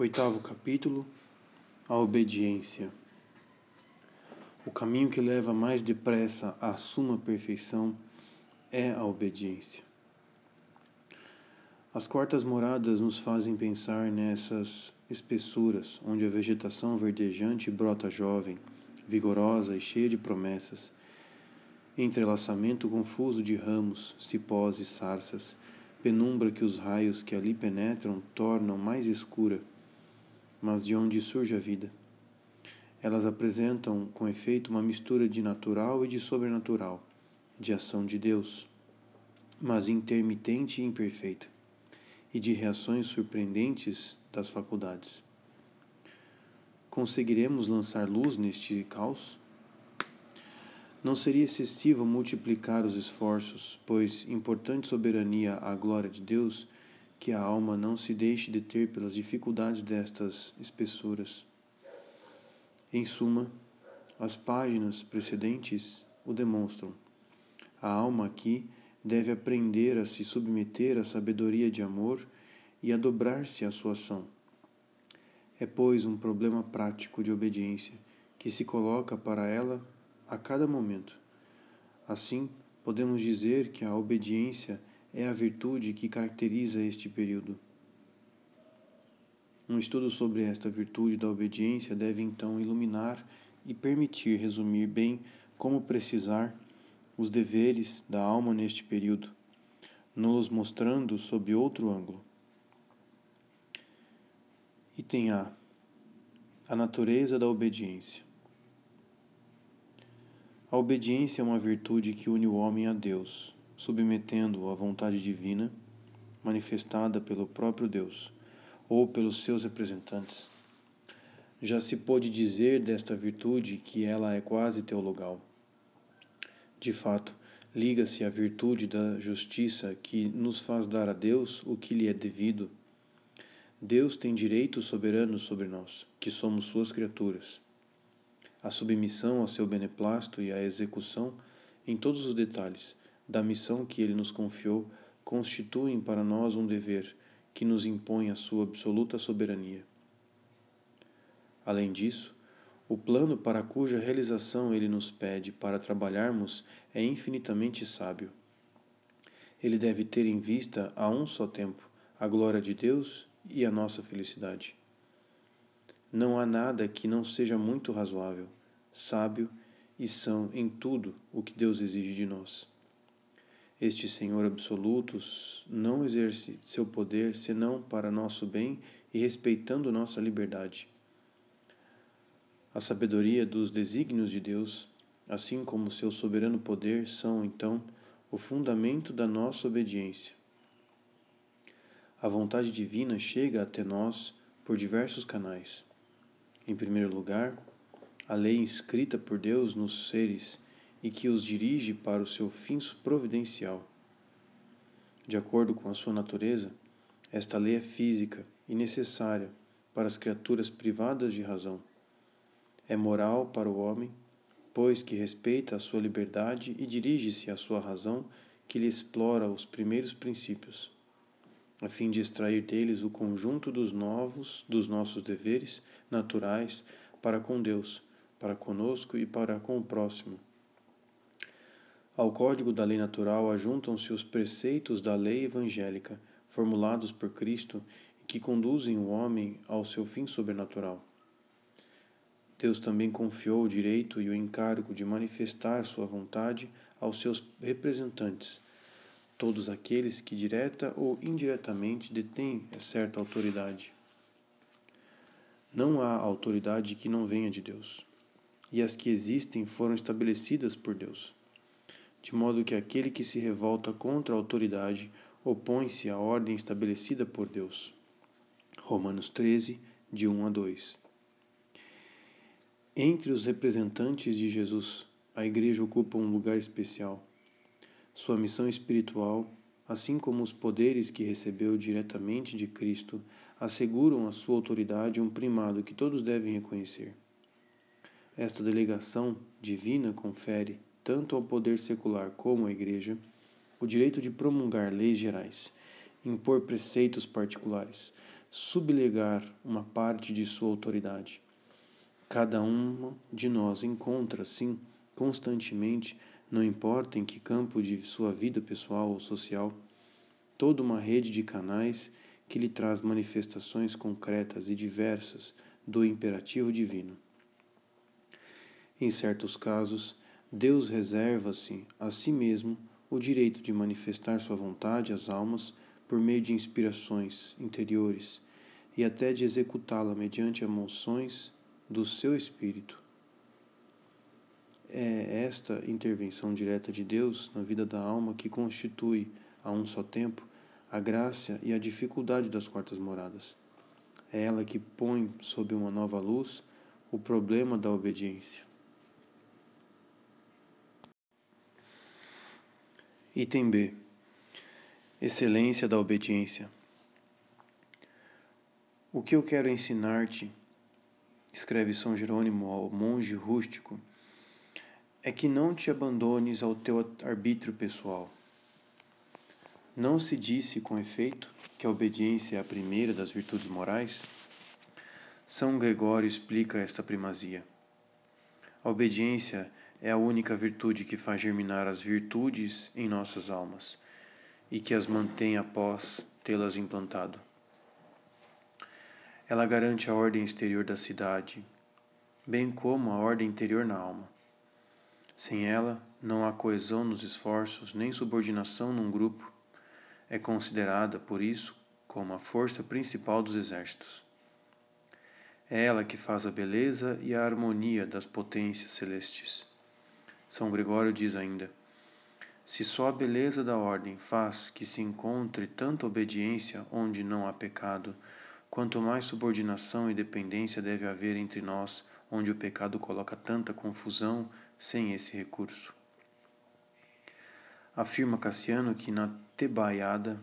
Oitavo capítulo A obediência. O caminho que leva mais depressa à suma perfeição é a obediência. As quartas moradas nos fazem pensar nessas espessuras, onde a vegetação verdejante brota jovem, vigorosa e cheia de promessas, entrelaçamento confuso de ramos, cipós e sarças, penumbra que os raios que ali penetram tornam mais escura mas de onde surge a vida. Elas apresentam, com efeito, uma mistura de natural e de sobrenatural, de ação de Deus, mas intermitente e imperfeita, e de reações surpreendentes das faculdades. Conseguiremos lançar luz neste caos? Não seria excessivo multiplicar os esforços, pois importante soberania à glória de Deus que a alma não se deixe deter pelas dificuldades destas espessuras. Em suma, as páginas precedentes o demonstram. A alma aqui deve aprender a se submeter à sabedoria de amor e a dobrar-se à sua ação. É, pois, um problema prático de obediência que se coloca para ela a cada momento. Assim, podemos dizer que a obediência é a virtude que caracteriza este período. Um estudo sobre esta virtude da obediência deve então iluminar e permitir resumir bem como precisar os deveres da alma neste período, nos mostrando sob outro ângulo. Item A. A natureza da obediência. A obediência é uma virtude que une o homem a Deus submetendo-o à vontade divina, manifestada pelo próprio Deus ou pelos seus representantes. Já se pôde dizer desta virtude que ela é quase teologal. De fato, liga-se à virtude da justiça que nos faz dar a Deus o que lhe é devido. Deus tem direito soberano sobre nós, que somos suas criaturas. A submissão ao seu beneplácito e a execução, em todos os detalhes, da missão que ele nos confiou constituem para nós um dever que nos impõe a sua absoluta soberania. Além disso, o plano para cuja realização ele nos pede para trabalharmos é infinitamente sábio. Ele deve ter em vista a um só tempo a glória de Deus e a nossa felicidade. Não há nada que não seja muito razoável, sábio e são em tudo o que Deus exige de nós. Este Senhor absoluto não exerce seu poder senão para nosso bem e respeitando nossa liberdade. A sabedoria dos desígnios de Deus, assim como seu soberano poder, são, então, o fundamento da nossa obediência. A vontade divina chega até nós por diversos canais. Em primeiro lugar, a lei escrita por Deus nos seres e que os dirige para o seu fim providencial. De acordo com a sua natureza, esta lei é física e necessária para as criaturas privadas de razão. É moral para o homem, pois que respeita a sua liberdade e dirige-se à sua razão que lhe explora os primeiros princípios, a fim de extrair deles o conjunto dos novos, dos nossos deveres naturais para com Deus, para conosco e para com o próximo ao código da lei natural ajuntam-se os preceitos da lei evangélica, formulados por Cristo que conduzem o homem ao seu fim sobrenatural. Deus também confiou o direito e o encargo de manifestar sua vontade aos seus representantes, todos aqueles que direta ou indiretamente detêm certa autoridade. Não há autoridade que não venha de Deus, e as que existem foram estabelecidas por Deus de modo que aquele que se revolta contra a autoridade opõe-se à ordem estabelecida por Deus. Romanos 13, de 1 a 2. Entre os representantes de Jesus, a Igreja ocupa um lugar especial. Sua missão espiritual, assim como os poderes que recebeu diretamente de Cristo, asseguram a sua autoridade um primado que todos devem reconhecer. Esta delegação divina confere, tanto ao poder secular como à Igreja, o direito de promulgar leis gerais, impor preceitos particulares, sublegar uma parte de sua autoridade. Cada uma de nós encontra, sim, constantemente, não importa em que campo de sua vida pessoal ou social, toda uma rede de canais que lhe traz manifestações concretas e diversas do imperativo divino. Em certos casos, Deus reserva-se a si mesmo o direito de manifestar sua vontade às almas por meio de inspirações interiores e até de executá-la mediante emoções do seu espírito. É esta intervenção direta de Deus na vida da alma que constitui, a um só tempo, a graça e a dificuldade das quartas moradas. É ela que põe sob uma nova luz o problema da obediência. Item B. Excelência da obediência. O que eu quero ensinar-te, escreve São Jerônimo ao monge rústico, é que não te abandones ao teu arbítrio pessoal. Não se disse, com efeito, que a obediência é a primeira das virtudes morais? São Gregório explica esta primazia. A obediência é a única virtude que faz germinar as virtudes em nossas almas e que as mantém após tê-las implantado. Ela garante a ordem exterior da cidade, bem como a ordem interior na alma. Sem ela, não há coesão nos esforços, nem subordinação num grupo. É considerada, por isso, como a força principal dos exércitos. É ela que faz a beleza e a harmonia das potências celestes. São Gregório diz ainda: Se só a beleza da ordem faz que se encontre tanta obediência onde não há pecado, quanto mais subordinação e dependência deve haver entre nós, onde o pecado coloca tanta confusão sem esse recurso. Afirma Cassiano que na Tebaiada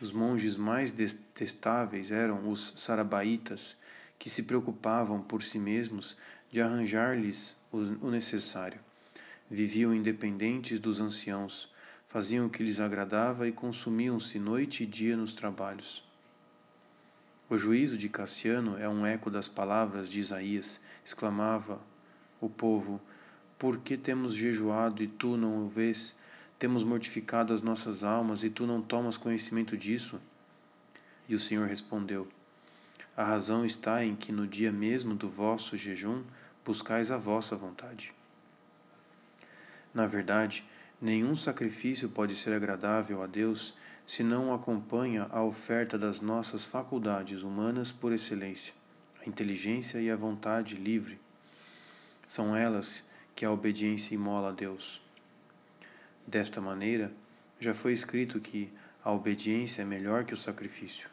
os monges mais detestáveis eram os sarabaitas, que se preocupavam por si mesmos de arranjar-lhes o necessário. Viviam independentes dos anciãos, faziam o que lhes agradava e consumiam-se noite e dia nos trabalhos. O juízo de Cassiano é um eco das palavras de Isaías, exclamava o povo: Por que temos jejuado e tu não o vês? Temos mortificado as nossas almas e tu não tomas conhecimento disso? E o Senhor respondeu: A razão está em que no dia mesmo do vosso jejum buscais a vossa vontade. Na verdade, nenhum sacrifício pode ser agradável a Deus se não acompanha a oferta das nossas faculdades humanas por excelência, a inteligência e a vontade livre. São elas que a obediência imola a Deus. Desta maneira, já foi escrito que a obediência é melhor que o sacrifício.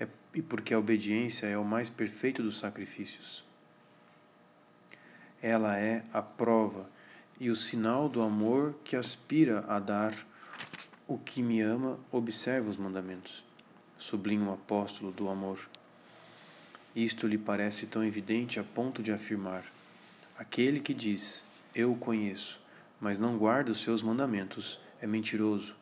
É, e porque a obediência é o mais perfeito dos sacrifícios. Ela é a prova e o sinal do amor que aspira a dar o que me ama observa os mandamentos. Sublinha o apóstolo do amor. Isto lhe parece tão evidente a ponto de afirmar: aquele que diz, Eu o conheço, mas não guarda os seus mandamentos, é mentiroso.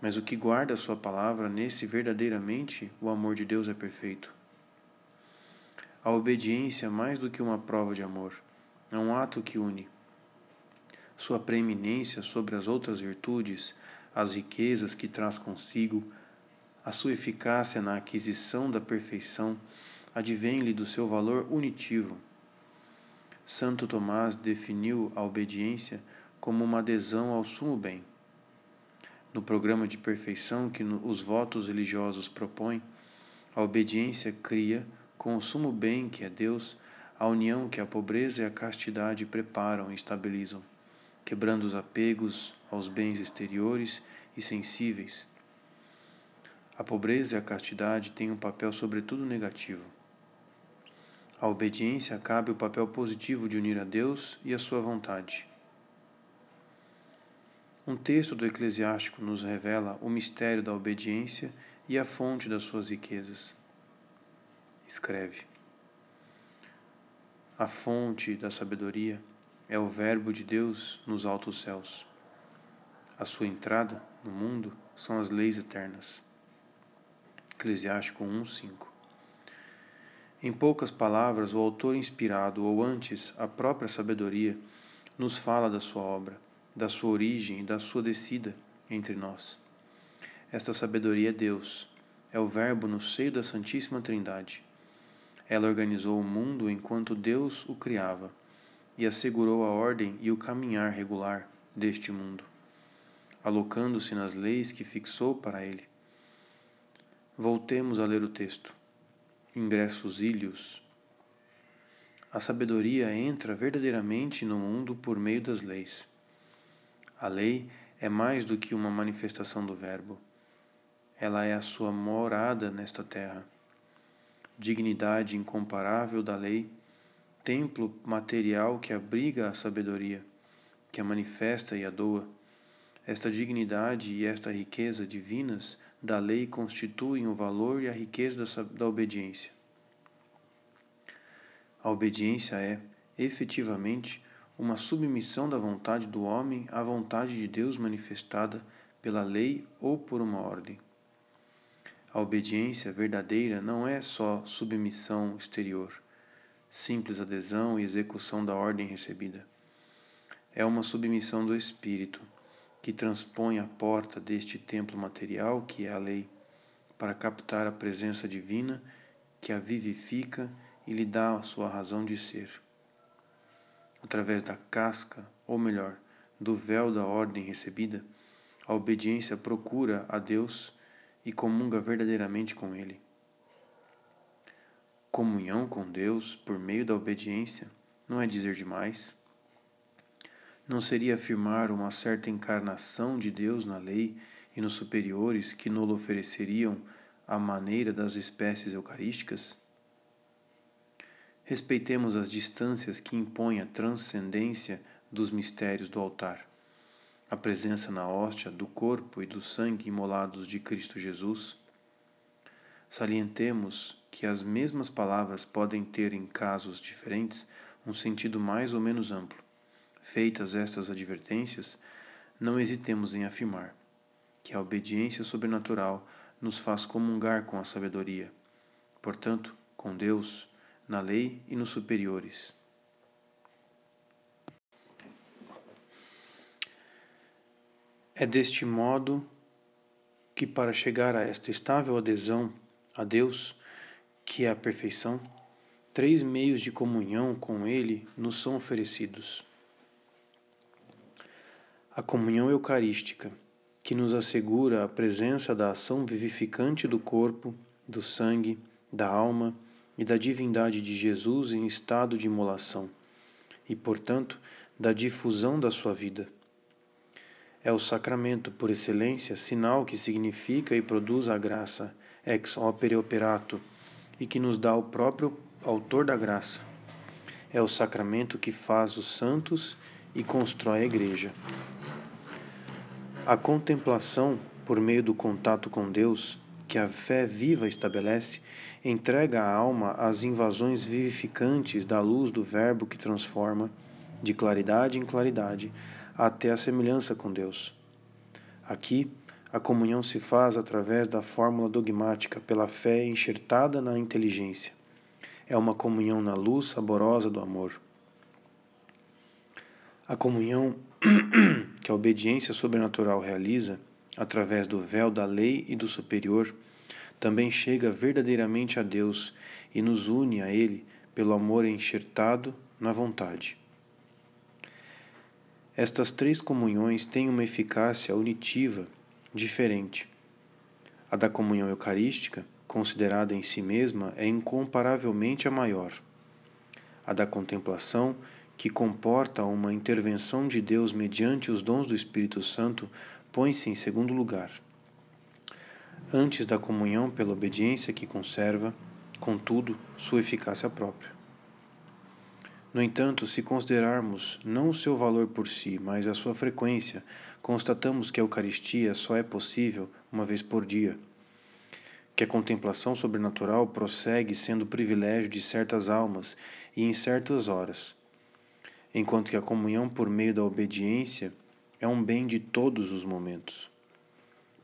Mas o que guarda a sua palavra, nesse verdadeiramente o amor de Deus é perfeito. A obediência, mais do que uma prova de amor, é um ato que une sua preeminência sobre as outras virtudes, as riquezas que traz consigo, a sua eficácia na aquisição da perfeição, advém-lhe do seu valor unitivo. Santo Tomás definiu a obediência como uma adesão ao sumo bem. No programa de perfeição que os votos religiosos propõem, a obediência cria, com o sumo bem que é Deus, a união que a pobreza e a castidade preparam e estabilizam, quebrando os apegos aos bens exteriores e sensíveis. A pobreza e a castidade têm um papel sobretudo negativo. A obediência cabe o papel positivo de unir a Deus e a sua vontade. Um texto do Eclesiástico nos revela o mistério da obediência e a fonte das suas riquezas. Escreve: A fonte da sabedoria é o Verbo de Deus nos altos céus. A sua entrada no mundo são as leis eternas. Eclesiástico 1:5. Em poucas palavras, o autor inspirado, ou antes, a própria sabedoria, nos fala da sua obra, da sua origem e da sua descida entre nós. Esta sabedoria é Deus, é o Verbo no seio da Santíssima Trindade. Ela organizou o mundo enquanto Deus o criava e assegurou a ordem e o caminhar regular deste mundo, alocando-se nas leis que fixou para ele. Voltemos a ler o texto. Ingressos ilhos. A sabedoria entra verdadeiramente no mundo por meio das leis. A lei é mais do que uma manifestação do Verbo. Ela é a sua morada nesta terra. Dignidade incomparável da lei, templo material que abriga a sabedoria, que a manifesta e a doa. Esta dignidade e esta riqueza divinas da lei constituem o valor e a riqueza da, obediência. A obediência é, efetivamente, uma submissão da vontade do homem à vontade de Deus manifestada pela lei ou por uma ordem. A obediência verdadeira não é só submissão exterior, simples adesão e execução da ordem recebida. É uma submissão do espírito que transpõe a porta deste templo material, que é a lei, para captar a presença divina que a vivifica e lhe dá a sua razão de ser. Através da casca, ou melhor, do véu da ordem recebida, a obediência procura a Deus e comunga verdadeiramente com Ele. Comunhão com Deus por meio da obediência não é dizer demais não seria afirmar uma certa encarnação de Deus na lei e nos superiores que nolo ofereceriam à maneira das espécies eucarísticas? Respeitemos as distâncias que impõem a transcendência dos mistérios do altar, a presença na hóstia do corpo e do sangue imolados de Cristo Jesus. Salientemos que as mesmas palavras podem ter, em casos diferentes, um sentido mais ou menos amplo. Feitas estas advertências, não hesitemos em afirmar que a obediência sobrenatural nos faz comungar com a sabedoria, portanto, com Deus, na lei e nos superiores. É deste modo que, para chegar a esta estável adesão a Deus, que é a perfeição, três meios de comunhão com Ele nos são oferecidos a comunhão eucarística, que nos assegura a presença da ação vivificante do corpo, do sangue, da alma e da divindade de Jesus em estado de imolação, e, portanto, da difusão da sua vida. É o sacramento, por excelência, sinal que significa e produz a graça, ex opere operato, e que nos dá o próprio autor da graça. É o sacramento que faz os santos e constrói a igreja. A contemplação, por meio do contato com Deus, que a fé viva estabelece, entrega a alma às invasões vivificantes da luz do Verbo que transforma, de claridade em claridade, até a semelhança com Deus. Aqui, a comunhão se faz através da fórmula dogmática pela fé enxertada na inteligência. É uma comunhão na luz saborosa do amor. A comunhão que a obediência sobrenatural realiza, através do véu da lei e do superior, também chega verdadeiramente a Deus e nos une a Ele pelo amor enxertado na vontade. Estas três comunhões têm uma eficácia unitiva diferente. A da comunhão eucarística, considerada em si mesma, é incomparavelmente a maior. A da contemplação que comporta uma intervenção de Deus mediante os dons do Espírito Santo, põe-se em segundo lugar. Antes da comunhão pela obediência que conserva, contudo, sua eficácia própria. No entanto, se considerarmos não o seu valor por si, mas a sua frequência, constatamos que a Eucaristia só é possível uma vez por dia, que a contemplação sobrenatural prossegue sendo privilégio de certas almas e em certas horas enquanto que a comunhão por meio da obediência é um bem de todos os momentos.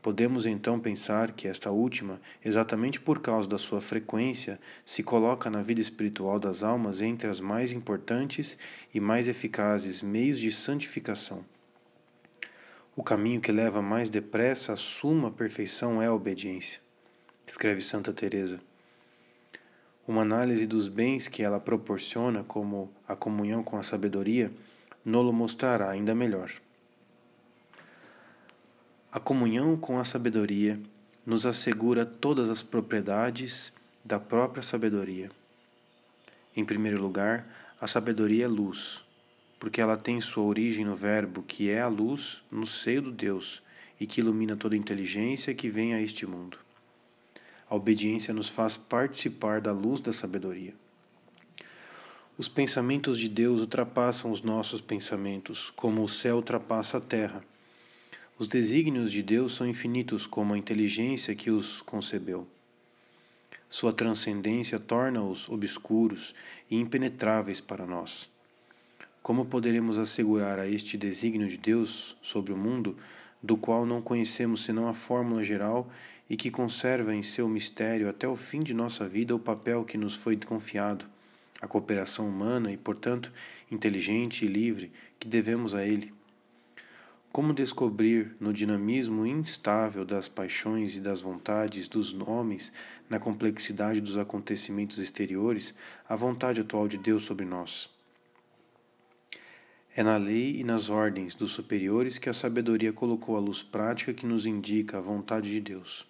Podemos então pensar que esta última, exatamente por causa da sua frequência, se coloca na vida espiritual das almas entre as mais importantes e mais eficazes meios de santificação. O caminho que leva mais depressa à suma perfeição é a obediência, escreve Santa Teresa. Uma análise dos bens que ela proporciona, como a comunhão com a sabedoria, nolo mostrará ainda melhor. A comunhão com a sabedoria nos assegura todas as propriedades da própria sabedoria. Em primeiro lugar, a sabedoria é luz, porque ela tem sua origem no Verbo, que é a luz no seio do Deus e que ilumina toda inteligência que vem a este mundo. A obediência nos faz participar da luz da sabedoria. Os pensamentos de Deus ultrapassam os nossos pensamentos, como o céu ultrapassa a terra. Os desígnios de Deus são infinitos como a inteligência que os concebeu. Sua transcendência torna-os obscuros e impenetráveis para nós. Como poderemos assegurar a este desígnio de Deus sobre o mundo, do qual não conhecemos senão a fórmula geral e que conserva em seu mistério até o fim de nossa vida o papel que nos foi confiado, a cooperação humana e, portanto, inteligente e livre que devemos a Ele? Como descobrir no dinamismo instável das paixões e das vontades dos homens, na complexidade dos acontecimentos exteriores, a vontade atual de Deus sobre nós? É na lei e nas ordens dos superiores que a sabedoria colocou a luz prática que nos indica a vontade de Deus.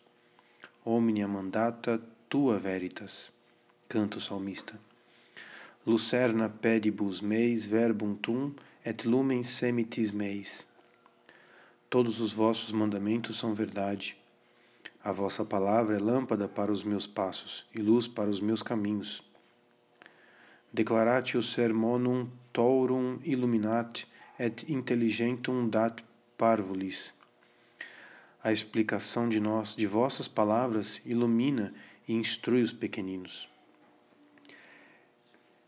Omnia mandata tua veritas, canta o salmista. Lucerna pedibus meis verbum tum et lumen semitis meis. Todos os vossos mandamentos são verdade. A vossa palavra é lâmpada para os meus passos e luz para os meus caminhos. Declaratio sermonum taurum illuminat et intelligentum dat parvulis. A explicação de nós, de vossas palavras, ilumina e instrui os pequeninos.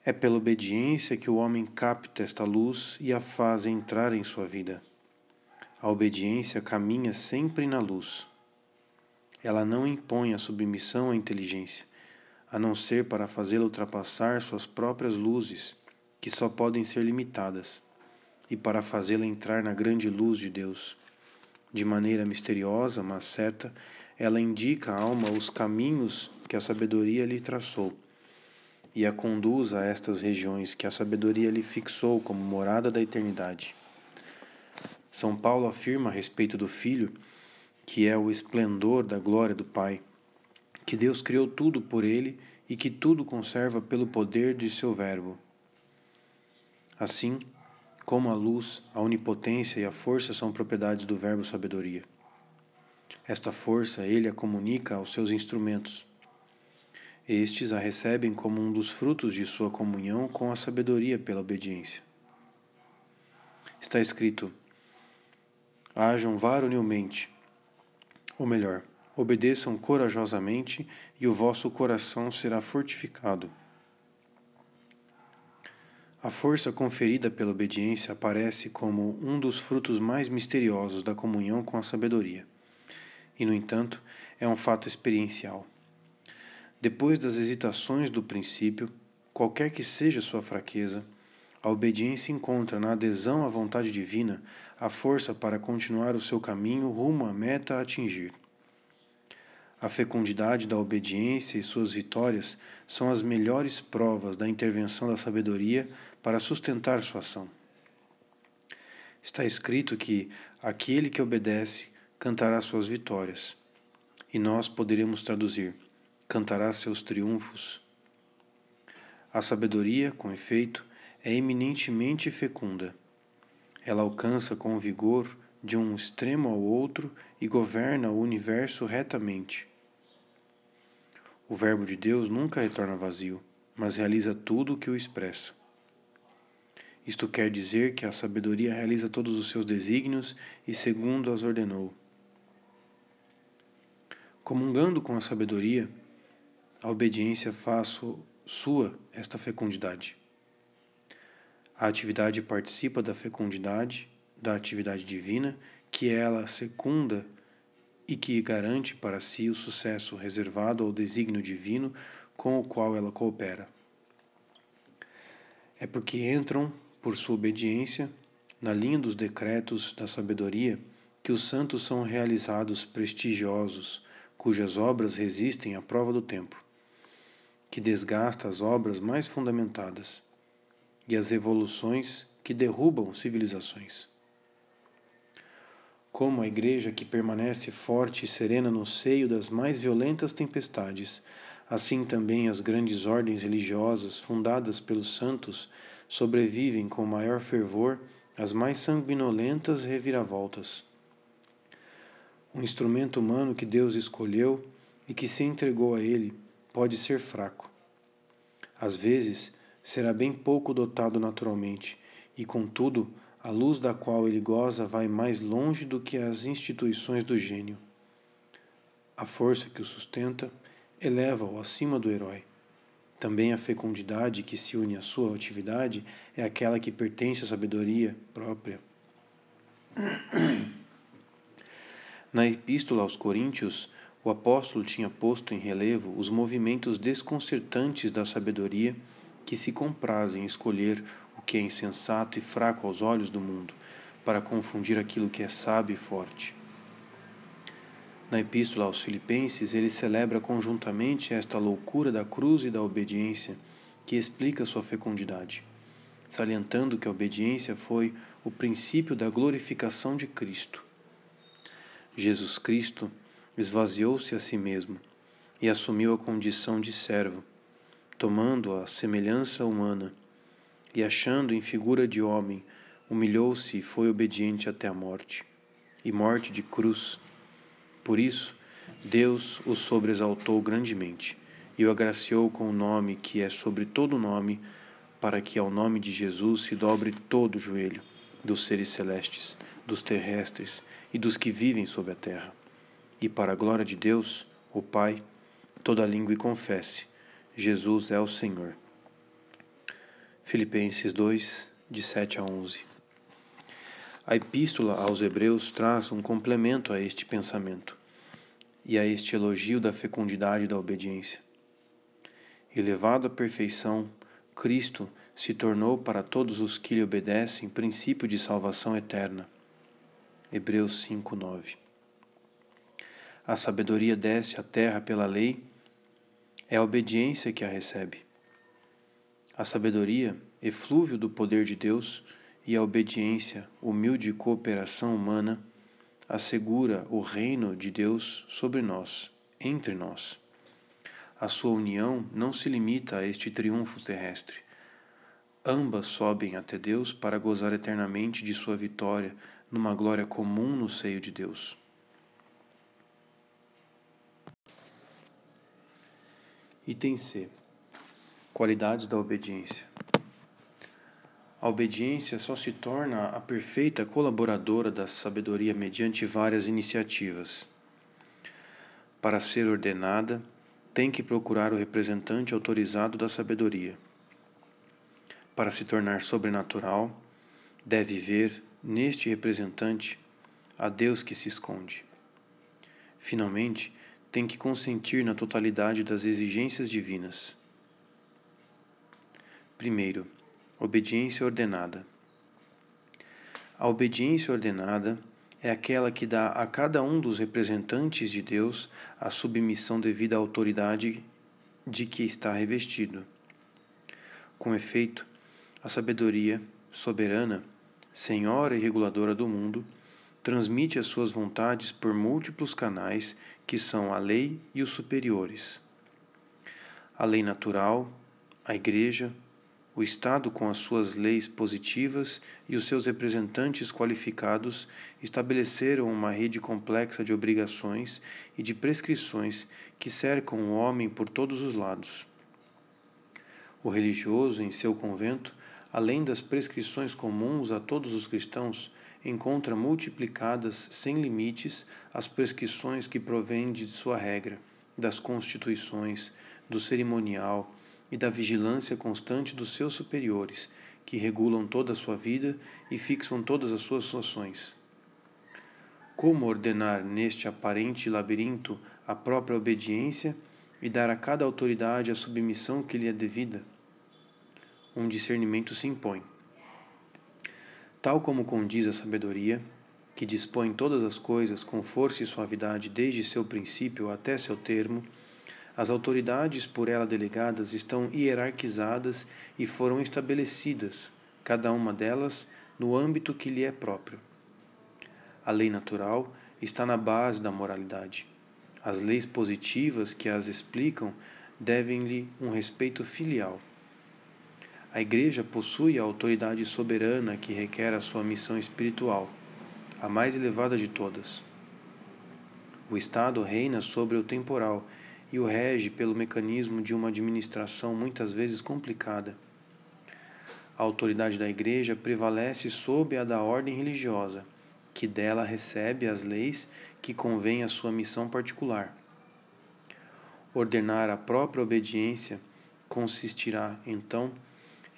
É pela obediência que o homem capta esta luz e a faz entrar em sua vida. A obediência caminha sempre na luz. Ela não impõe a submissão à inteligência, a não ser para fazê-la ultrapassar suas próprias luzes, que só podem ser limitadas, e para fazê-la entrar na grande luz de Deus. De maneira misteriosa, mas certa, ela indica à alma os caminhos que a sabedoria lhe traçou e a conduz a estas regiões que a sabedoria lhe fixou como morada da eternidade. São Paulo afirma a respeito do Filho que é o esplendor da glória do Pai, que Deus criou tudo por ele e que tudo conserva pelo poder de seu Verbo. Assim, como a luz, a onipotência e a força são propriedades do Verbo sabedoria. Esta força ele a comunica aos seus instrumentos. Estes a recebem como um dos frutos de sua comunhão com a sabedoria pela obediência. Está escrito: Hajam varonilmente, ou melhor, obedeçam corajosamente e o vosso coração será fortificado. A força conferida pela obediência aparece como um dos frutos mais misteriosos da comunhão com a sabedoria. E, no entanto, é um fato experiencial. Depois das hesitações do princípio, qualquer que seja sua fraqueza, a obediência encontra na adesão à vontade divina a força para continuar o seu caminho rumo à meta a atingir. A fecundidade da obediência e suas vitórias são as melhores provas da intervenção da sabedoria para sustentar sua ação. Está escrito que aquele que obedece cantará suas vitórias, e nós poderemos traduzir: cantará seus triunfos. A sabedoria, com efeito, é eminentemente fecunda. Ela alcança com vigor de um extremo ao outro e governa o universo retamente. O Verbo de Deus nunca retorna vazio, mas realiza tudo o que o expressa. Isto quer dizer que a sabedoria realiza todos os seus desígnios e segundo as ordenou. Comungando com a sabedoria, a obediência faz sua esta fecundidade. A atividade participa da fecundidade da atividade divina, que ela secunda e que garante para si o sucesso reservado ao desígnio divino com o qual ela coopera. É porque entram, por sua obediência, na linha dos decretos da sabedoria, que os santos são realizados prestigiosos, cujas obras resistem à prova do tempo, que desgasta as obras mais fundamentadas e as revoluções que derrubam civilizações. Como a igreja que permanece forte e serena no seio das mais violentas tempestades, assim também as grandes ordens religiosas fundadas pelos santos sobrevivem com maior fervor às mais sanguinolentas reviravoltas. O instrumento humano que Deus escolheu e que se entregou a ele pode ser fraco. Às vezes, será bem pouco dotado naturalmente, e contudo, a luz da qual ele goza vai mais longe do que as instituições do gênio. A força que o sustenta eleva-o acima do herói. Também a fecundidade que se une à sua atividade é aquela que pertence à sabedoria própria. Na Epístola aos Coríntios, o apóstolo tinha posto em relevo os movimentos desconcertantes da sabedoria que se comprazem em escolher o que é insensato e fraco aos olhos do mundo, para confundir aquilo que é sábio e forte. Na Epístola aos Filipenses, ele celebra conjuntamente esta loucura da cruz e da obediência, que explica sua fecundidade, salientando que a obediência foi o princípio da glorificação de Cristo. Jesus Cristo esvaziou-se a si mesmo e assumiu a condição de servo, tomando a semelhança humana, e achando em figura de homem, humilhou-se e foi obediente até a morte, e morte de cruz por isso, Deus o sobreexaltou grandemente e o agraciou com o nome que é sobre todo nome, para que ao nome de Jesus se dobre todo o joelho dos seres celestes, dos terrestres e dos que vivem sobre a terra. E para a glória de Deus, o Pai, toda língua confesse: Jesus é o Senhor. Filipenses 2, de 7 a 11. A Epístola aos Hebreus traz um complemento a este pensamento e a este elogio da fecundidade da obediência. Elevado à perfeição, Cristo se tornou para todos os que lhe obedecem princípio de salvação eterna. Hebreus 5:9. A sabedoria desce à terra pela lei, é a obediência que a recebe. A sabedoria, eflúvio do poder de Deus, e a obediência, humilde cooperação humana, assegura o reino de Deus sobre nós, entre nós. A sua união não se limita a este triunfo terrestre. Ambas sobem até Deus para gozar eternamente de sua vitória numa glória comum no seio de Deus. Item C. Qualidades da obediência. A obediência só se torna a perfeita colaboradora da sabedoria mediante várias iniciativas. Para ser ordenada, tem que procurar o representante autorizado da sabedoria. Para se tornar sobrenatural, deve ver neste representante a Deus que se esconde. Finalmente, tem que consentir na totalidade das exigências divinas. Primeiro, Obediência ordenada. A obediência ordenada é aquela que dá a cada um dos representantes de Deus a submissão devida à autoridade de que está revestido. Com efeito, a sabedoria soberana, senhora e reguladora do mundo, transmite as suas vontades por múltiplos canais que são a lei e os superiores. A lei natural, a igreja, o Estado, com as suas leis positivas e os seus representantes qualificados, estabeleceram uma rede complexa de obrigações e de prescrições que cercam o homem por todos os lados. O religioso, em seu convento, além das prescrições comuns a todos os cristãos, encontra multiplicadas sem limites as prescrições que provêm de sua regra, das constituições, do cerimonial, e da vigilância constante dos seus superiores, que regulam toda a sua vida e fixam todas as suas ações. Como ordenar neste aparente labirinto a própria obediência e dar a cada autoridade a submissão que lhe é devida? Um discernimento se impõe. Tal como condiz a sabedoria, que dispõe todas as coisas com força e suavidade desde seu princípio até seu termo, as autoridades por ela delegadas estão hierarquizadas e foram estabelecidas, cada uma delas no âmbito que lhe é próprio. A lei natural está na base da moralidade. As leis positivas que as explicam devem-lhe um respeito filial. A Igreja possui a autoridade soberana que requer a sua missão espiritual, a mais elevada de todas. O Estado reina sobre o temporal e o rege pelo mecanismo de uma administração muitas vezes complicada. A autoridade da Igreja prevalece sobre a da ordem religiosa, que dela recebe as leis que convêm à sua missão particular. Ordenar a própria obediência consistirá, então,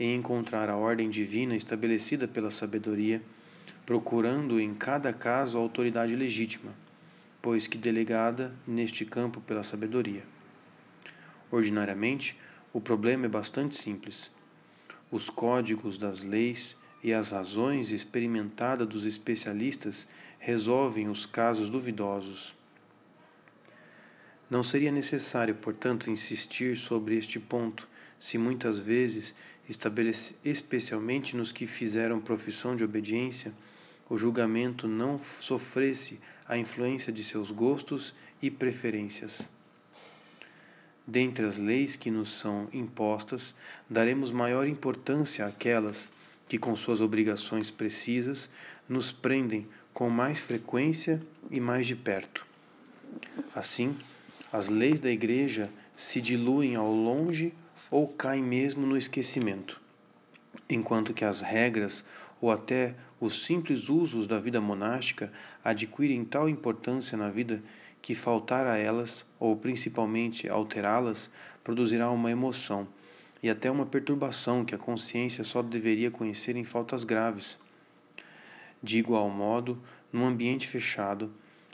em encontrar a ordem divina estabelecida pela sabedoria, procurando em cada caso a autoridade legítima pois que delegada neste campo pela sabedoria. Ordinariamente, o problema é bastante simples. Os códigos das leis e as razões experimentadas dos especialistas resolvem os casos duvidosos. Não seria necessário, portanto, insistir sobre este ponto, se muitas vezes, especialmente nos que fizeram profissão de obediência, o julgamento não sofresse a influência de seus gostos e preferências. Dentre as leis que nos são impostas, daremos maior importância àquelas que, com suas obrigações precisas, nos prendem com mais frequência e mais de perto. Assim, as leis da Igreja se diluem ao longe ou caem mesmo no esquecimento, enquanto que as regras ou até os simples usos da vida monástica adquirem tal importância na vida que faltar a elas, ou principalmente alterá-las, produzirá uma emoção e até uma perturbação que a consciência só deveria conhecer em faltas graves. De igual modo, num ambiente fechado,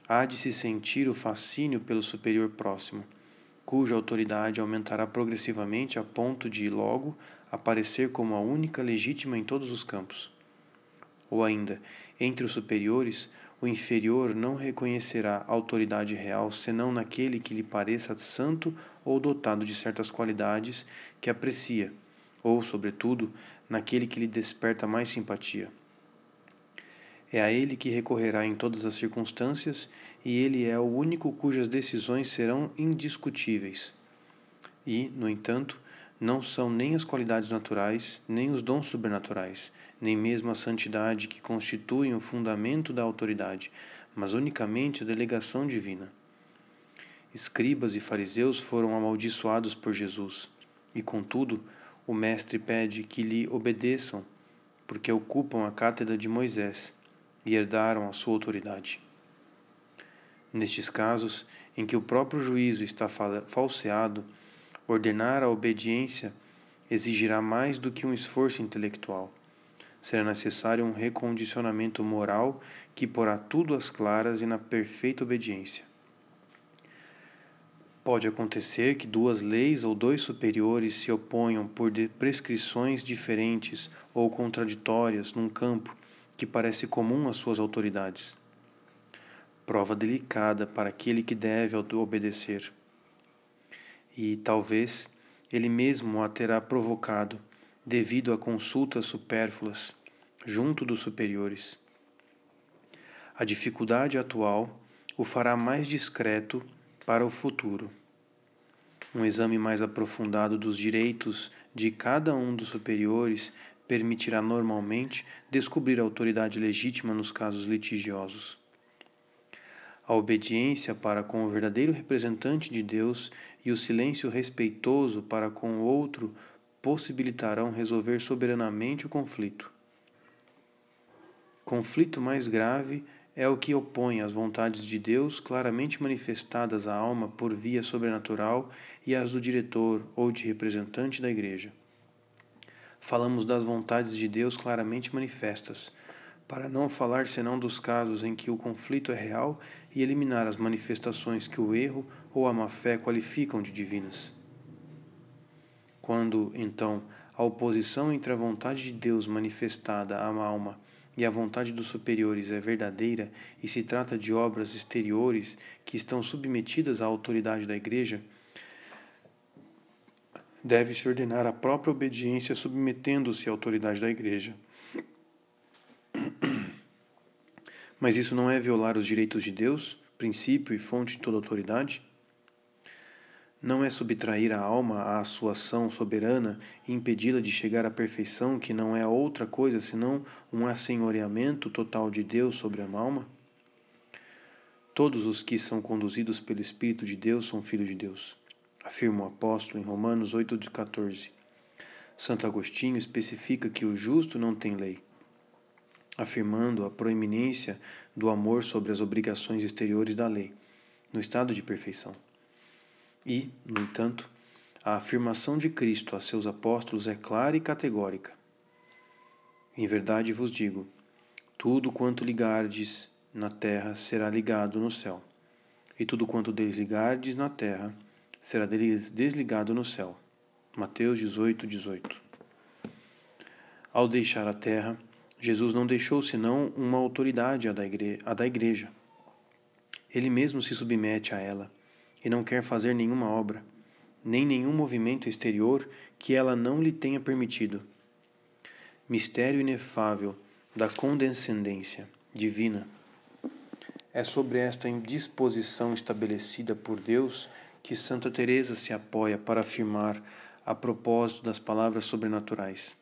há de se sentir o fascínio pelo superior próximo, cuja autoridade aumentará progressivamente a ponto de, logo, aparecer como a única legítima em todos os campos. Ou ainda, entre os superiores, o inferior não reconhecerá autoridade real senão naquele que lhe pareça santo ou dotado de certas qualidades que aprecia, ou, sobretudo, naquele que lhe desperta mais simpatia. É a ele que recorrerá em todas as circunstâncias, e ele é o único cujas decisões serão indiscutíveis. E, no entanto, não são nem as qualidades naturais, nem os dons sobrenaturais, nem mesmo a santidade que constituem o fundamento da autoridade, mas unicamente a delegação divina. Escribas e fariseus foram amaldiçoados por Jesus, e contudo, o Mestre pede que lhe obedeçam, porque ocupam a cátedra de Moisés e herdaram a sua autoridade. Nestes casos, em que o próprio juízo está falseado, ordenar a obediência exigirá mais do que um esforço intelectual será necessário um recondicionamento moral que porá tudo às claras e na perfeita obediência. Pode acontecer que duas leis ou dois superiores se oponham por prescrições diferentes ou contraditórias num campo que parece comum às suas autoridades. Prova delicada para aquele que deve obedecer. E talvez ele mesmo a terá provocado devido a consultas supérfluas junto dos superiores. A dificuldade atual o fará mais discreto para o futuro. Um exame mais aprofundado dos direitos de cada um dos superiores permitirá normalmente descobrir a autoridade legítima nos casos litigiosos. A obediência para com o verdadeiro representante de Deus e o silêncio respeitoso para com o outro possibilitarão resolver soberanamente o conflito. Conflito mais grave é o que opõe as vontades de Deus claramente manifestadas à alma por via sobrenatural e as do diretor ou de representante da Igreja. Falamos das vontades de Deus claramente manifestas, para não falar senão dos casos em que o conflito é real e eliminar as manifestações que o erro ou a má-fé qualificam de divinas. Quando, então, a oposição entre a vontade de Deus manifestada à alma e a vontade dos superiores é verdadeira e se trata de obras exteriores que estão submetidas à autoridade da Igreja, deve-se ordenar a própria obediência submetendo-se à autoridade da Igreja. Mas isso não é violar os direitos de Deus, princípio e fonte de toda autoridade? Não é subtrair a alma à sua ação soberana e impedi-la de chegar à perfeição, que não é outra coisa senão um assenhoreamento total de Deus sobre a alma? Todos os que são conduzidos pelo Espírito de Deus são filhos de Deus, afirma o apóstolo em Romanos 8,14. Santo Agostinho especifica que o justo não tem lei, afirmando a proeminência do amor sobre as obrigações exteriores da lei, no estado de perfeição. E, no entanto, a afirmação de Cristo a seus apóstolos é clara e categórica. Em verdade vos digo: tudo quanto ligardes na terra será ligado no céu, e tudo quanto desligardes na terra será desligado no céu. Mateus 18, 18. Ao deixar a terra, Jesus não deixou senão uma autoridade a da, igreja, a da igreja. Ele mesmo se submete a ela e não quer fazer nenhuma obra, nem nenhum movimento exterior que ela não lhe tenha permitido. Mistério inefável da condescendência divina. É sobre esta indisposição estabelecida por Deus que Santa Teresa se apoia para afirmar a propósito das palavras sobrenaturais.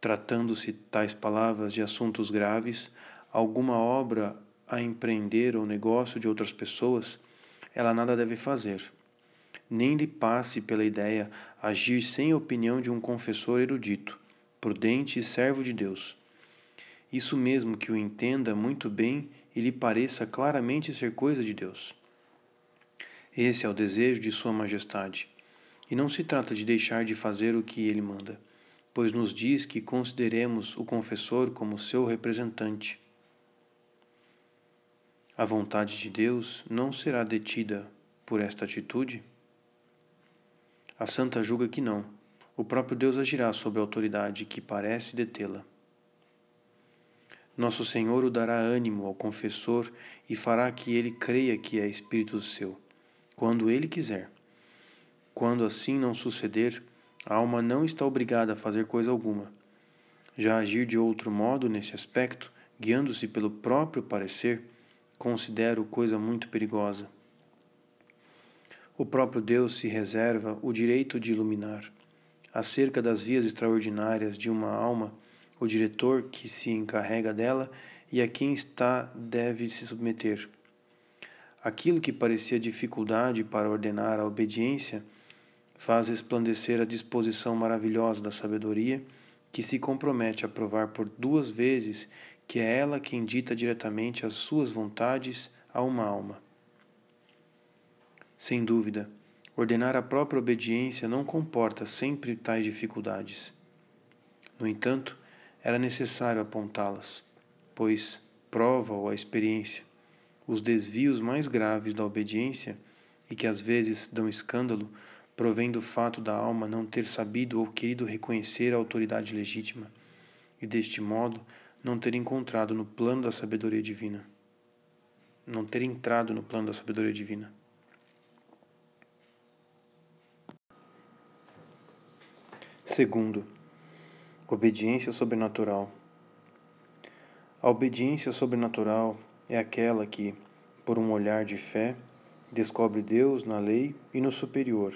Tratando-se tais palavras de assuntos graves, alguma obra a empreender ou negócio de outras pessoas, ela nada deve fazer. Nem lhe passe pela ideia agir sem a opinião de um confessor erudito, prudente e servo de Deus. Isso mesmo que o entenda muito bem e lhe pareça claramente ser coisa de Deus. Esse é o desejo de Sua Majestade. E não se trata de deixar de fazer o que ele manda, pois nos diz que consideremos o confessor como seu representante a vontade de Deus não será detida por esta atitude? A santa julga que não. O próprio Deus agirá sobre a autoridade que parece detê-la. Nosso Senhor o dará ânimo ao confessor e fará que ele creia que é Espírito seu, quando ele quiser. Quando assim não suceder, a alma não está obrigada a fazer coisa alguma. Já agir de outro modo nesse aspecto, guiando-se pelo próprio parecer, considero coisa muito perigosa. O próprio Deus se reserva o direito de iluminar. Acerca das vias extraordinárias de uma alma, o diretor que se encarrega dela e a quem está deve se submeter. Aquilo que parecia dificuldade para ordenar a obediência faz resplandecer a disposição maravilhosa da sabedoria que se compromete a provar por duas vezes que é ela quem dita diretamente as suas vontades a uma alma. Sem dúvida, ordenar a própria obediência não comporta sempre tais dificuldades. No entanto, era necessário apontá-las, pois prova-o a experiência os desvios mais graves da obediência e que às vezes dão escândalo, provém do fato da alma não ter sabido ou querido reconhecer a autoridade legítima, e deste modo não ter encontrado no plano da sabedoria divina, não ter entrado no plano da sabedoria divina. Segundo, obediência sobrenatural. A obediência sobrenatural é aquela que, por um olhar de fé, descobre Deus na lei e no superior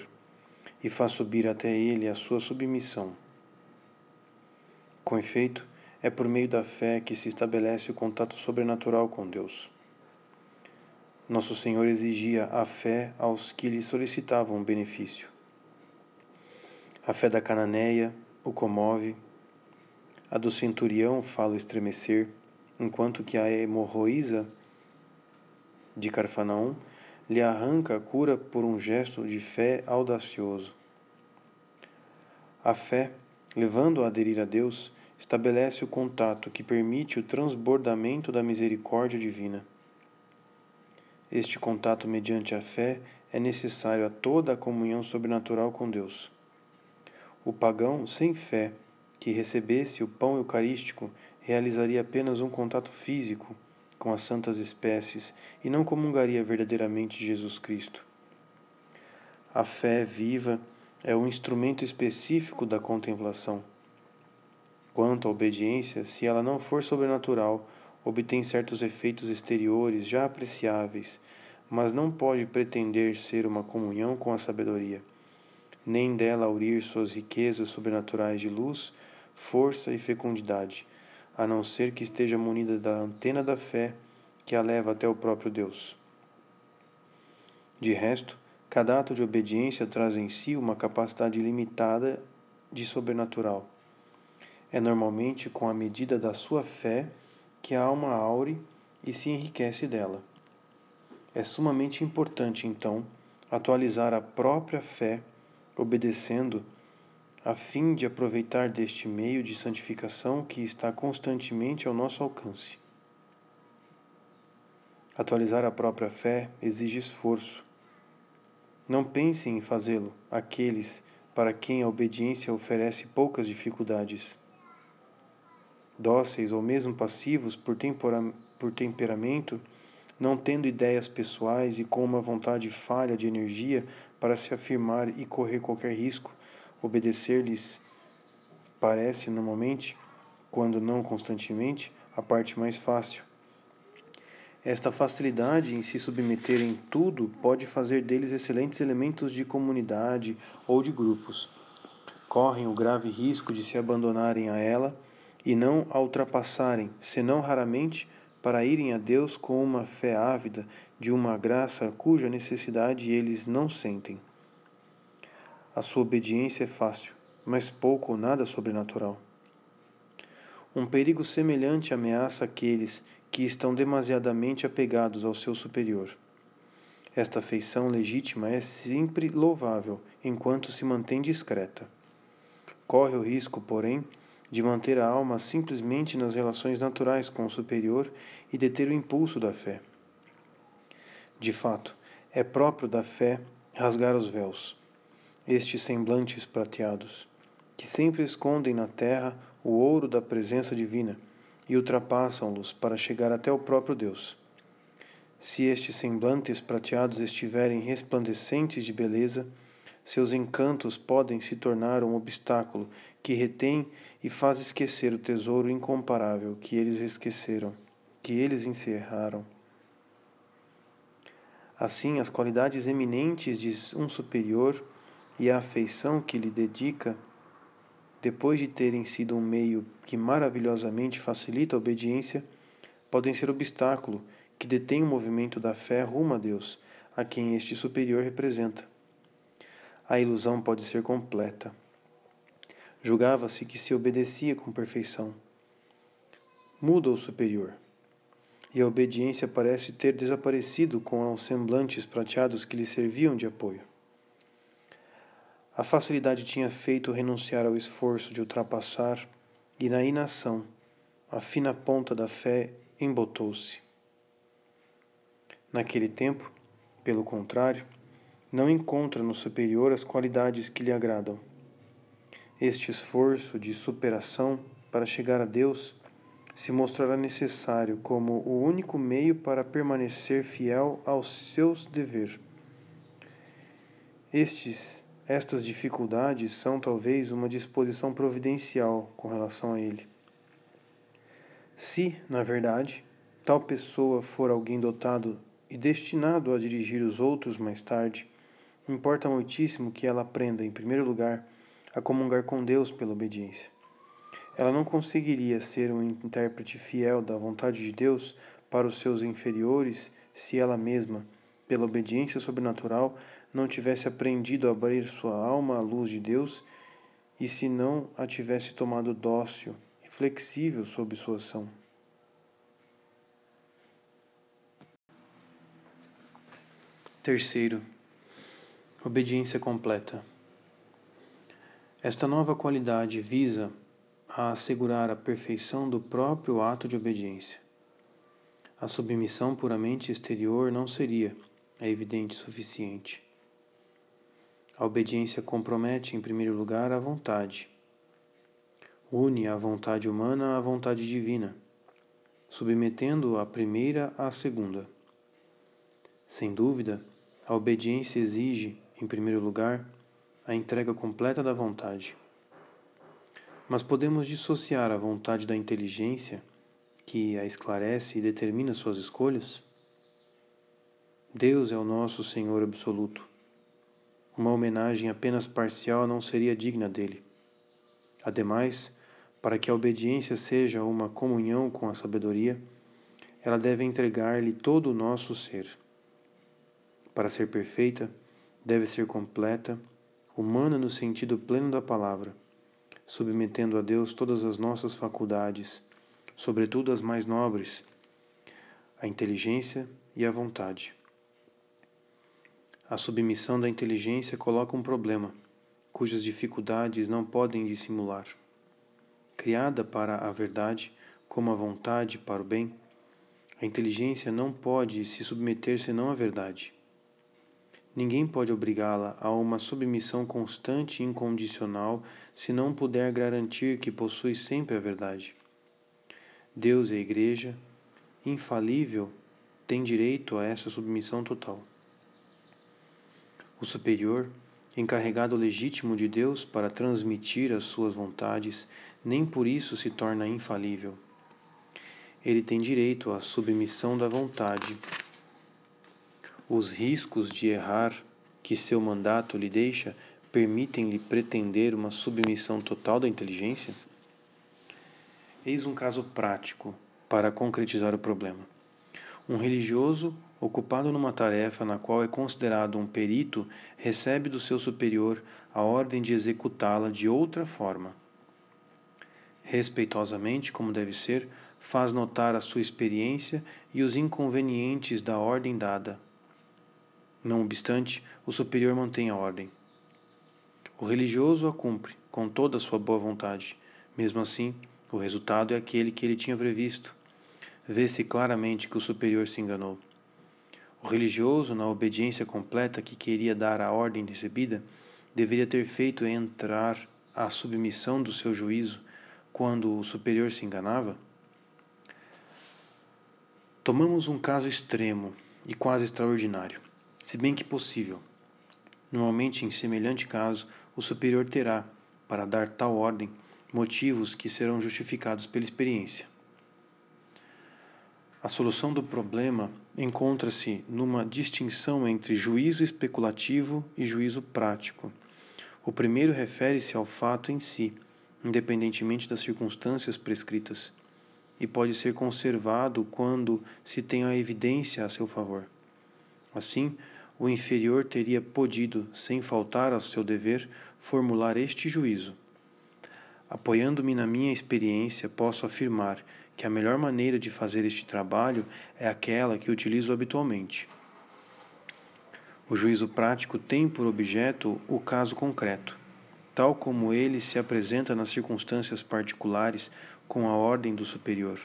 e faz subir até ele a sua submissão. Com efeito, é por meio da fé que se estabelece o contato sobrenatural com Deus. Nosso Senhor exigia a fé aos que lhe solicitavam um benefício. A fé da cananeia o comove, a do centurião fala estremecer, enquanto que a hemorroísa de Carfanaum lhe arranca a cura por um gesto de fé audacioso. A fé, levando a aderir a Deus, estabelece o contato que permite o transbordamento da misericórdia divina. Este contato mediante a fé é necessário a toda a comunhão sobrenatural com Deus. O pagão sem fé, que recebesse o pão eucarístico, realizaria apenas um contato físico com as santas espécies e não comungaria verdadeiramente de Jesus Cristo. A fé viva é um instrumento específico da contemplação. Quanto à obediência, se ela não for sobrenatural, obtém certos efeitos exteriores já apreciáveis, mas não pode pretender ser uma comunhão com a sabedoria, nem dela aurir suas riquezas sobrenaturais de luz, força e fecundidade, a não ser que esteja munida da antena da fé que a leva até o próprio Deus. De resto, cada ato de obediência traz em si uma capacidade limitada de sobrenatural. É normalmente com a medida da sua fé que a alma aure e se enriquece dela. É sumamente importante, então, atualizar a própria fé, obedecendo, a fim de aproveitar deste meio de santificação que está constantemente ao nosso alcance. Atualizar a própria fé exige esforço. Não pensem em fazê-lo aqueles para quem a obediência oferece poucas dificuldades. Dóceis ou mesmo passivos por, por temperamento, não tendo ideias pessoais e com uma vontade falha de energia para se afirmar e correr qualquer risco, obedecer-lhes parece normalmente, quando não constantemente, a parte mais fácil. Esta facilidade em se submeter em tudo pode fazer deles excelentes elementos de comunidade ou de grupos. Correm o grave risco de se abandonarem a ela e não a ultrapassarem, senão raramente para irem a Deus com uma fé ávida de uma graça cuja necessidade eles não sentem. A sua obediência é fácil, mas pouco ou nada sobrenatural. Um perigo semelhante ameaça aqueles que estão demasiadamente apegados ao seu superior. Esta afeição legítima é sempre louvável enquanto se mantém discreta. Corre o risco, porém, de manter a alma simplesmente nas relações naturais com o superior e deter o impulso da fé. De fato, é próprio da fé rasgar os véus, estes semblantes prateados, que sempre escondem na terra o ouro da presença divina e ultrapassam-los para chegar até o próprio Deus. Se estes semblantes prateados estiverem resplandecentes de beleza, seus encantos podem se tornar um obstáculo que retém e faz esquecer o tesouro incomparável que eles esqueceram, que eles encerraram. Assim, as qualidades eminentes de um superior e a afeição que lhe dedica, depois de terem sido um meio que maravilhosamente facilita a obediência, podem ser obstáculo que detém o movimento da fé rumo a Deus, a quem este superior representa. A ilusão pode ser completa. Julgava-se que se obedecia com perfeição. Muda o superior. E a obediência parece ter desaparecido com os semblantes prateados que lhe serviam de apoio. A facilidade tinha feito renunciar ao esforço de ultrapassar, e na inação, a fina ponta da fé embotou-se. Naquele tempo, pelo contrário, não encontra no superior as qualidades que lhe agradam este esforço de superação para chegar a Deus se mostrará necessário como o único meio para permanecer fiel aos seus deveres. Estes, estas dificuldades são talvez uma disposição providencial com relação a ele. Se, na verdade, tal pessoa for alguém dotado e destinado a dirigir os outros mais tarde, importa muitíssimo que ela aprenda, em primeiro lugar, a comungar com Deus pela obediência. Ela não conseguiria ser um intérprete fiel da vontade de Deus para os seus inferiores se ela mesma, pela obediência sobrenatural, não tivesse aprendido a abrir sua alma à luz de Deus e se não a tivesse tomado dócil e flexível sob sua ação. Terceiro, obediência completa. Esta nova qualidade visa a assegurar a perfeição do próprio ato de obediência. A submissão puramente exterior não seria, é evidente, suficiente. A obediência compromete, em primeiro lugar, a vontade. Une a vontade humana à vontade divina, submetendo a primeira à segunda. Sem dúvida, a obediência exige, em primeiro lugar, a entrega completa da vontade. Mas podemos dissociar a vontade da inteligência, que a esclarece e determina suas escolhas? Deus é o nosso Senhor absoluto uma homenagem apenas parcial não seria digna dele. Ademais, para que a obediência seja uma comunhão com a sabedoria, ela deve entregar-lhe todo o nosso ser. Para ser perfeita, deve ser completa, humana no sentido pleno da palavra, submetendo a Deus todas as nossas faculdades, sobretudo as mais nobres, a inteligência e a vontade. A submissão da inteligência coloca um problema, cujas dificuldades não podem dissimular. Criada para a verdade, como a vontade para o bem, a inteligência não pode se submeter senão à verdade. Ninguém pode obrigá-la a uma submissão constante e incondicional se não puder garantir que possui sempre a verdade. Deus e a Igreja, infalível, têm direito a essa submissão total. O superior, encarregado legítimo de Deus para transmitir as suas vontades, nem por isso se torna infalível. Ele tem direito à submissão da vontade. Os riscos de errar que seu mandato lhe deixa permitem-lhe pretender uma submissão total da inteligência? Eis um caso prático para concretizar o problema. Um religioso ocupado numa tarefa na qual é considerado um perito, recebe do seu superior a ordem de executá-la de outra forma. Respeitosamente, como deve ser, faz notar a sua experiência e os inconvenientes da ordem dada. Não obstante, o superior mantém a ordem. O religioso a cumpre com toda a sua boa vontade. Mesmo assim, o resultado é aquele que ele tinha previsto. Vê-se claramente que o superior se enganou. O religioso, na obediência completa que queria dar à ordem recebida, deveria ter feito entrar a submissão do seu juízo quando o superior se enganava? Tomamos um caso extremo e quase extraordinário, se bem que possível. Normalmente, em semelhante caso, o superior terá, para dar tal ordem, motivos que serão justificados pela experiência. A solução do problema encontra-se numa distinção entre juízo especulativo e juízo prático. O primeiro refere-se ao fato em si, independentemente das circunstâncias prescritas, e pode ser conservado quando se tem a evidência a seu favor. Assim, o inferior teria podido, sem faltar ao seu dever, formular este juízo. Apoiando-me na minha experiência, posso afirmar que a melhor maneira de fazer este trabalho é aquela que utilizo habitualmente. O juízo prático tem por objeto o caso concreto, tal como ele se apresenta nas circunstâncias particulares com a ordem do superior.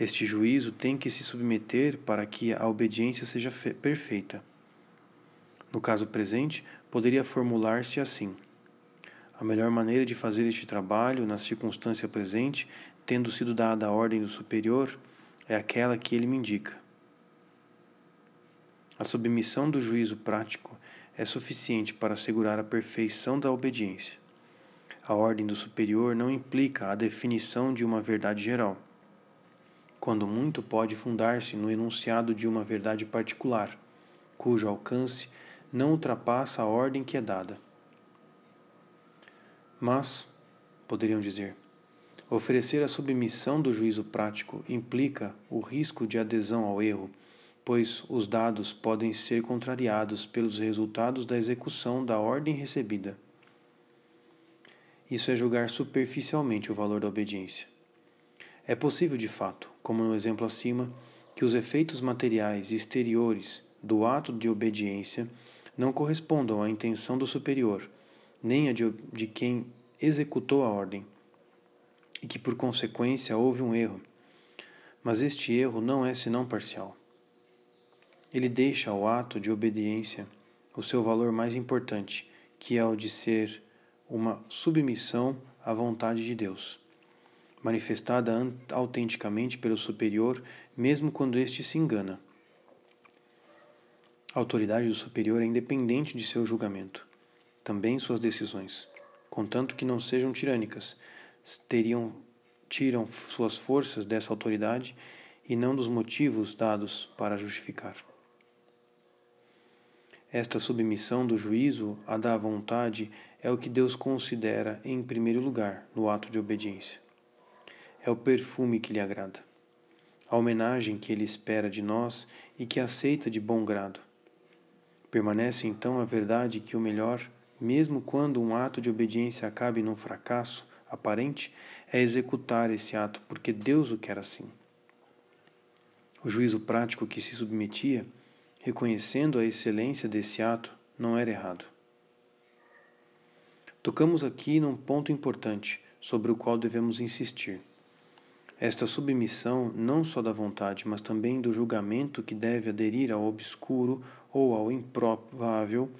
Este juízo tem que se submeter para que a obediência seja perfeita. No caso presente, poderia formular-se assim: A melhor maneira de fazer este trabalho na circunstância presente tendo sido dada a ordem do superior, é aquela que ele me indica. A submissão do juízo prático é suficiente para assegurar a perfeição da obediência. A ordem do superior não implica a definição de uma verdade geral, quando muito pode fundar-se no enunciado de uma verdade particular, cujo alcance não ultrapassa a ordem que é dada. Mas, poderiam dizer, Oferecer a submissão do juízo prático implica o risco de adesão ao erro, pois os dados podem ser contrariados pelos resultados da execução da ordem recebida. Isso é julgar superficialmente o valor da obediência. É possível, de fato, como no exemplo acima, que os efeitos materiais exteriores do ato de obediência não correspondam à intenção do superior, nem a de, de quem executou a ordem e que por consequência houve um erro. Mas este erro não é senão parcial. Ele deixa ao ato de obediência o seu valor mais importante, que é o de ser uma submissão à vontade de Deus, manifestada autenticamente pelo superior, mesmo quando este se engana. A autoridade do superior é independente de seu julgamento, também suas decisões, contanto que não sejam tirânicas, teriam tiram suas forças dessa autoridade e não dos motivos dados para justificar. Esta submissão do juízo à da vontade é o que Deus considera em primeiro lugar no ato de obediência. É o perfume que lhe agrada, a homenagem que ele espera de nós e que aceita de bom grado. Permanece então a verdade que o melhor, mesmo quando um ato de obediência acabe num fracasso aparente, é executar esse ato, porque Deus o quer assim. O juízo prático que se submetia, reconhecendo a excelência desse ato, não era errado. Tocamos aqui num ponto importante sobre o qual devemos insistir. Esta submissão, não só da vontade, mas também do julgamento que deve aderir ao obscuro ou ao improvável,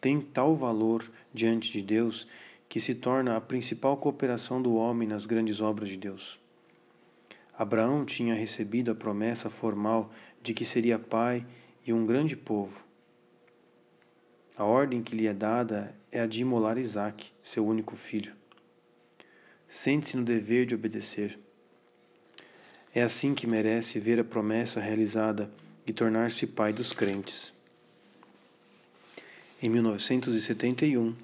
tem tal valor diante de Deus que se torna a principal cooperação do homem nas grandes obras de Deus. Abraão tinha recebido a promessa formal de que seria pai e um grande povo. A ordem que lhe é dada é a de imolar Isaque, seu único filho. Sente-se no dever de obedecer. É assim que merece ver a promessa realizada e tornar-se pai dos crentes. Em 1971,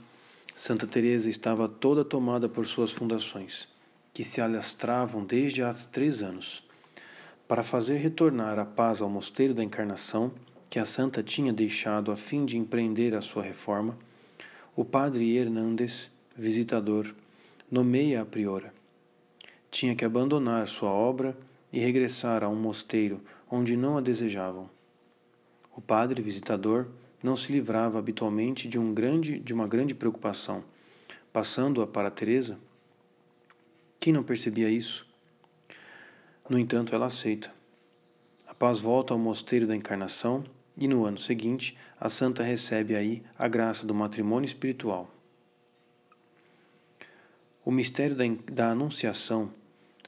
Santa Teresa estava toda tomada por suas fundações, que se alastravam desde há três anos. Para fazer retornar a paz ao mosteiro da Encarnação, que a santa tinha deixado a fim de empreender a sua reforma, o padre Hernandes, visitador, nomeia a priora. Tinha que abandonar sua obra e regressar a um mosteiro onde não a desejavam. O padre visitador não se livrava habitualmente de, um grande, de uma grande preocupação, passando-a para Teresa. Quem não percebia isso? No entanto, ela aceita. A paz volta ao mosteiro da Encarnação e no ano seguinte a santa recebe aí a graça do matrimônio espiritual. O mistério da, da Anunciação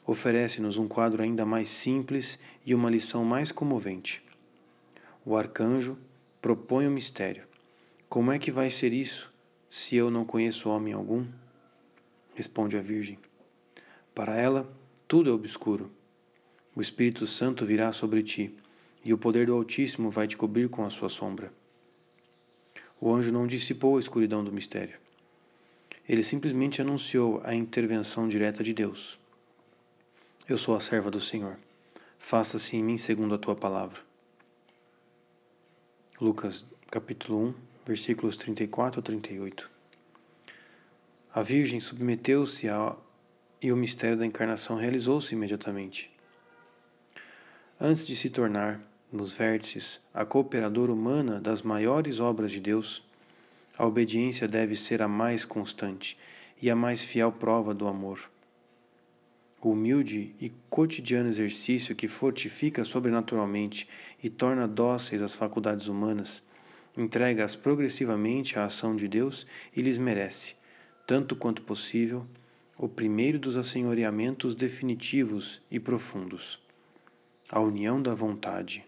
oferece-nos um quadro ainda mais simples e uma lição mais comovente. O arcanjo propõe o mistério. Como é que vai ser isso, se eu não conheço homem algum? Responde a Virgem. Para ela, tudo é obscuro. O Espírito Santo virá sobre ti e o poder do Altíssimo vai te cobrir com a sua sombra. O anjo não dissipou a escuridão do mistério. Ele simplesmente anunciou a intervenção direta de Deus. Eu sou a serva do Senhor. Faça-se em mim segundo a tua palavra. Lucas capítulo 1, versículos 34 a 38. A Virgem submeteu-se e o mistério da encarnação realizou-se imediatamente. Antes de se tornar nos vértices, a cooperadora humana das maiores obras de Deus, a obediência deve ser a mais constante e a mais fiel prova do amor. O humilde e cotidiano exercício que fortifica sobrenaturalmente e torna dóceis as faculdades humanas, entrega-as progressivamente à ação de Deus e lhes merece, tanto quanto possível, o primeiro dos assenhoreamentos definitivos e profundos, a união da vontade